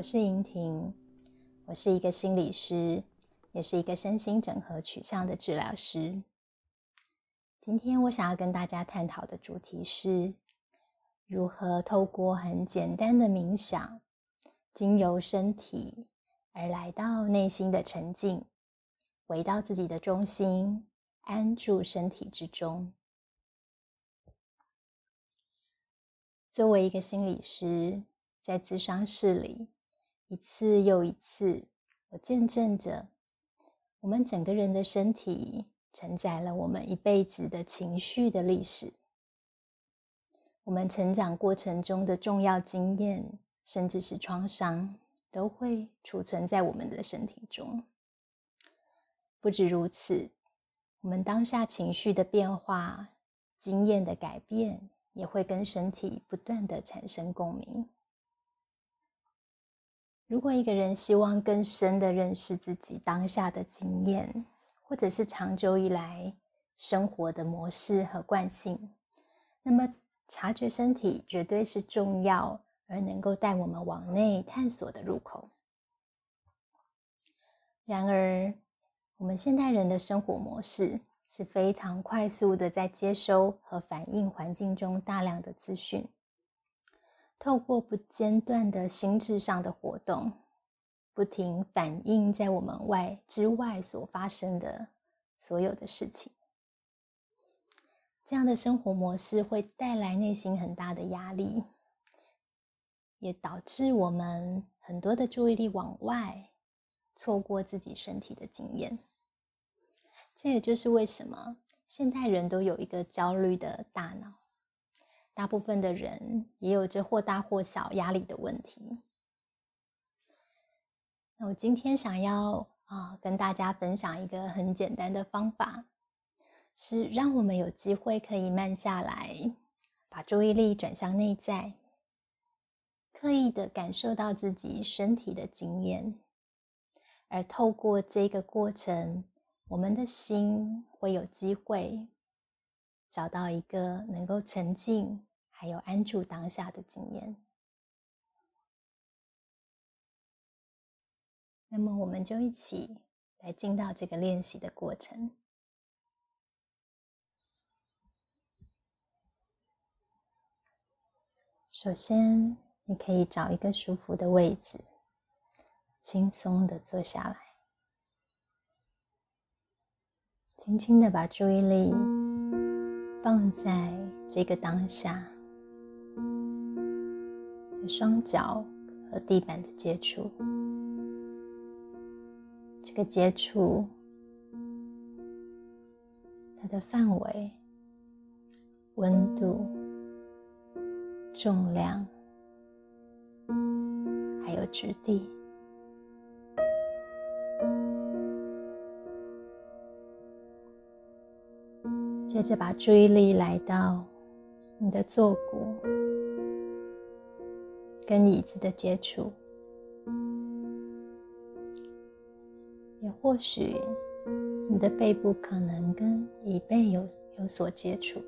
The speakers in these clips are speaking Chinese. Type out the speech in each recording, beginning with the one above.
我是莹婷，我是一个心理师，也是一个身心整合取向的治疗师。今天我想要跟大家探讨的主题是如何透过很简单的冥想，经由身体而来到内心的沉静，回到自己的中心，安住身体之中。作为一个心理师。在咨商室里，一次又一次，我见证着我们整个人的身体承载了我们一辈子的情绪的历史，我们成长过程中的重要经验，甚至是创伤，都会储存在我们的身体中。不止如此，我们当下情绪的变化、经验的改变，也会跟身体不断的产生共鸣。如果一个人希望更深的认识自己当下的经验，或者是长久以来生活的模式和惯性，那么察觉身体绝对是重要而能够带我们往内探索的入口。然而，我们现代人的生活模式是非常快速的，在接收和反映环境中大量的资讯。透过不间断的心智上的活动，不停反映在我们外之外所发生的所有的事情，这样的生活模式会带来内心很大的压力，也导致我们很多的注意力往外，错过自己身体的经验。这也就是为什么现代人都有一个焦虑的大脑。大部分的人也有着或大或小压力的问题。那我今天想要啊，跟大家分享一个很简单的方法，是让我们有机会可以慢下来，把注意力转向内在，刻意的感受到自己身体的经验，而透过这个过程，我们的心会有机会。找到一个能够沉静，还有安住当下的经验。那么，我们就一起来进到这个练习的过程。首先，你可以找一个舒服的位置，轻松的坐下来，轻轻的把注意力。放在这个当下，双脚和地板的接触，这个接触它的范围、温度、重量，还有质地。接着把注意力来到你的坐骨跟椅子的接触，也或许你的背部可能跟椅背有有所接触，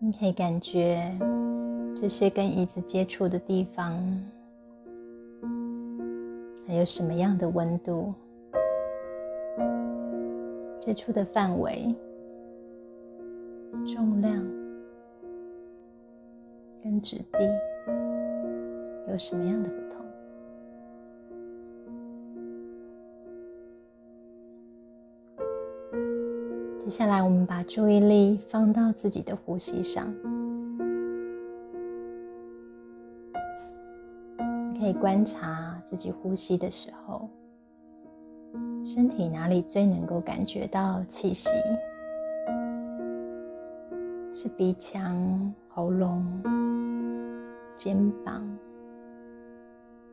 你可以感觉这些跟椅子接触的地方还有什么样的温度。接触的范围、重量跟质地有什么样的不同？接下来，我们把注意力放到自己的呼吸上，可以观察自己呼吸的时候。身体哪里最能够感觉到气息？是鼻腔、喉咙、肩膀、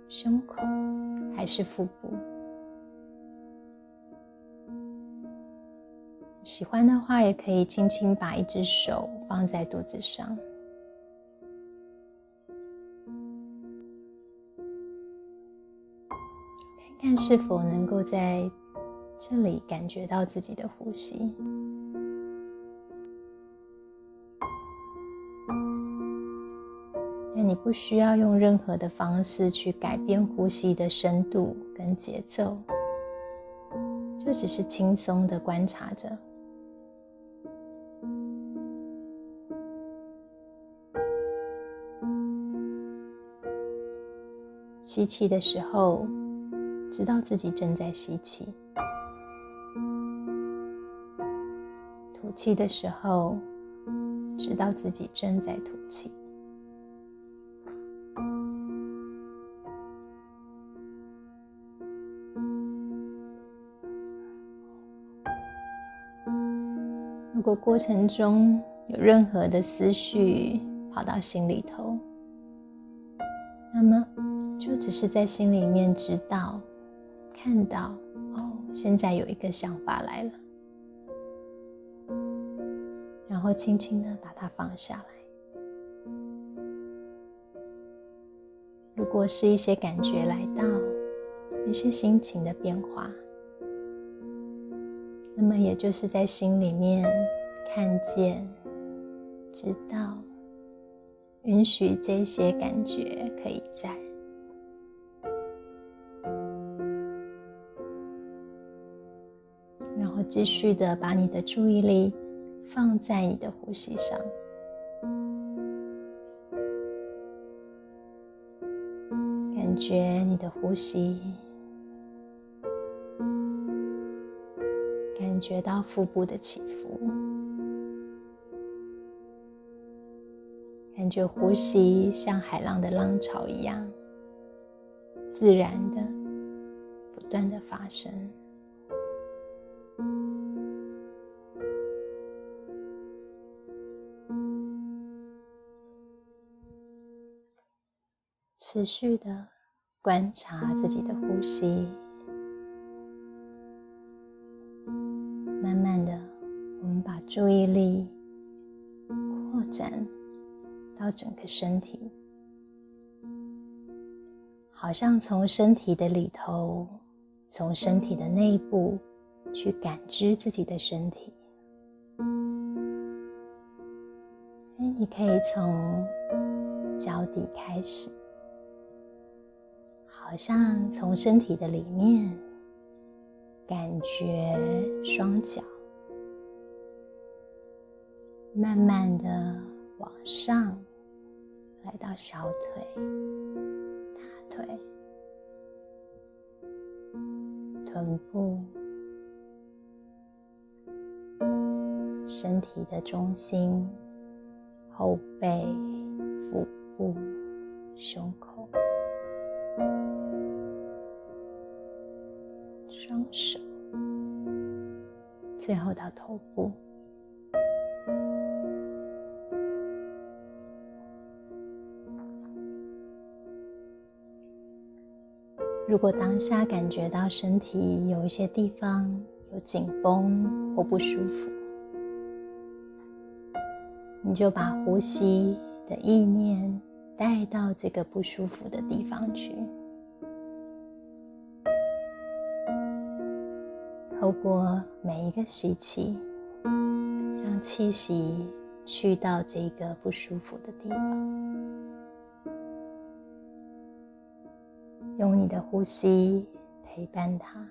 胸口，还是腹部？喜欢的话，也可以轻轻把一只手放在肚子上，看看是否能够在。这里感觉到自己的呼吸，你不需要用任何的方式去改变呼吸的深度跟节奏，就只是轻松的观察着。吸气的时候，知道自己正在吸气；吐气的时候，知道自己正在吐气。果过程中有任何的思绪跑到心里头，那么。就只是在心里面知道、看到，哦，现在有一个想法来了，然后轻轻的把它放下来。如果是一些感觉来到，一些心情的变化，那么也就是在心里面看见、知道、允许这些感觉可以在。然后继续的把你的注意力放在你的呼吸上，感觉你的呼吸，感觉到腹部的起伏，感觉呼吸像海浪的浪潮一样，自然的不断的发生。持续的观察自己的呼吸，慢慢的，我们把注意力扩展到整个身体，好像从身体的里头，从身体的内部去感知自己的身体。哎，你可以从脚底开始。好像从身体的里面感觉双脚，慢慢的往上，到小腿、大腿、臀部、身体的中心、后背、腹部、胸口。双手，最后到头部。如果当下感觉到身体有一些地方有紧绷或不舒服，你就把呼吸的意念带到这个不舒服的地方去。透过每一个吸气，让气息去到这个不舒服的地方，用你的呼吸陪伴他。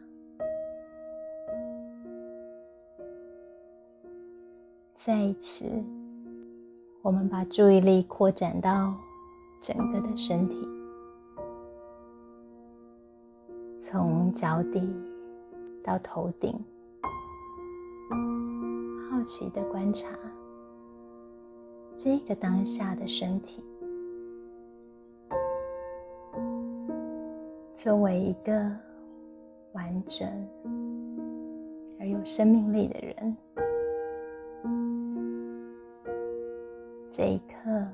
再一次，我们把注意力扩展到整个的身体，从脚底。到头顶，好奇的观察这个当下的身体，作为一个完整而有生命力的人，这一刻，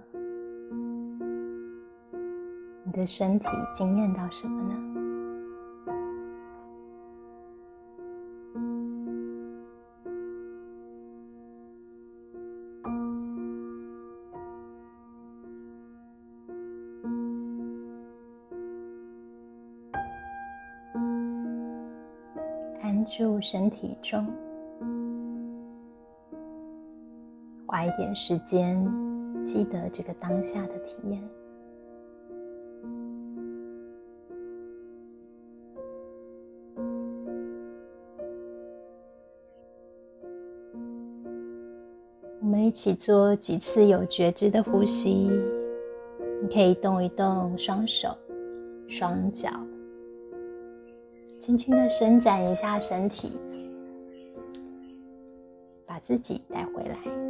你的身体惊艳到什么呢？注身体中，花一点时间记得这个当下的体验。我们一起做几次有觉知的呼吸，你可以动一动双手双脚。轻轻的伸展一下身体，把自己带回来。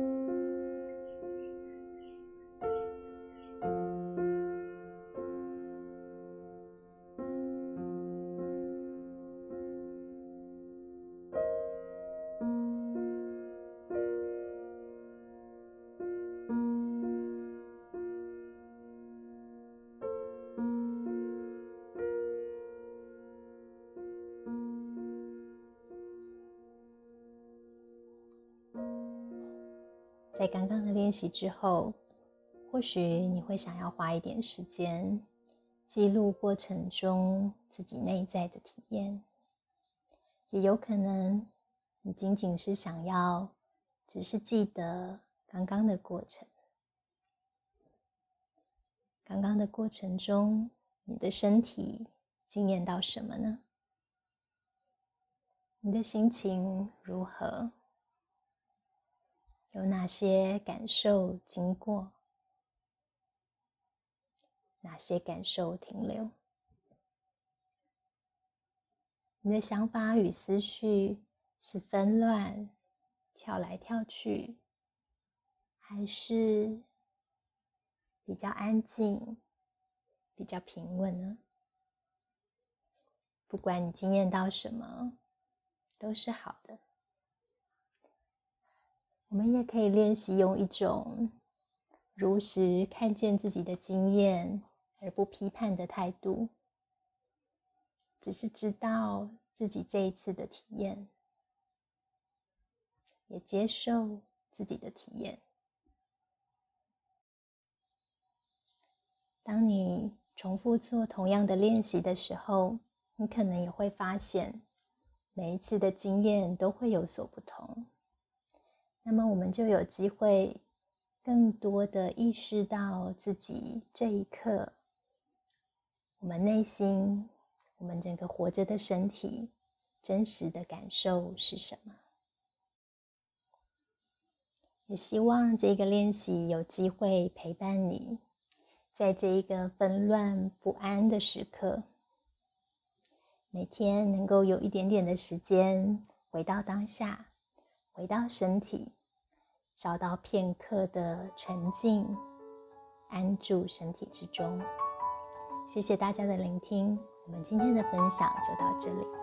在刚刚的练习之后，或许你会想要花一点时间记录过程中自己内在的体验，也有可能你仅仅是想要只是记得刚刚的过程。刚刚的过程中，你的身体经验到什么呢？你的心情如何？有哪些感受经过？哪些感受停留？你的想法与思绪是纷乱、跳来跳去，还是比较安静、比较平稳呢？不管你经验到什么，都是好的。我们也可以练习用一种如实看见自己的经验而不批判的态度，只是知道自己这一次的体验，也接受自己的体验。当你重复做同样的练习的时候，你可能也会发现，每一次的经验都会有所不同。那么我们就有机会更多的意识到自己这一刻，我们内心，我们整个活着的身体真实的感受是什么？也希望这个练习有机会陪伴你，在这一个纷乱不安的时刻，每天能够有一点点的时间回到当下。回到身体，找到片刻的沉静，安住身体之中。谢谢大家的聆听，我们今天的分享就到这里。